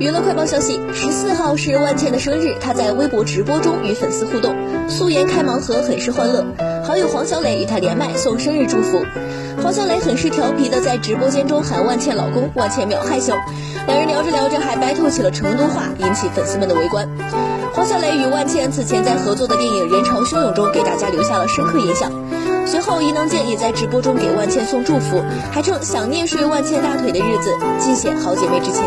娱乐快报消息：十四号是万茜的生日，她在微博直播中与粉丝互动，素颜开盲盒，很是欢乐。好友黄小磊与她连麦送生日祝福，黄小磊很是调皮的在直播间中喊万茜老公，万茜秒害羞。两人聊着聊着还 battle 起了成都话，引起粉丝们的围观。黄小磊与万茜此前在合作的电影《人潮汹涌》中给大家留下了深刻印象。随后，伊能静也在直播中给万茜送祝福，还称想念睡万茜大腿的日子，尽显好姐妹之情。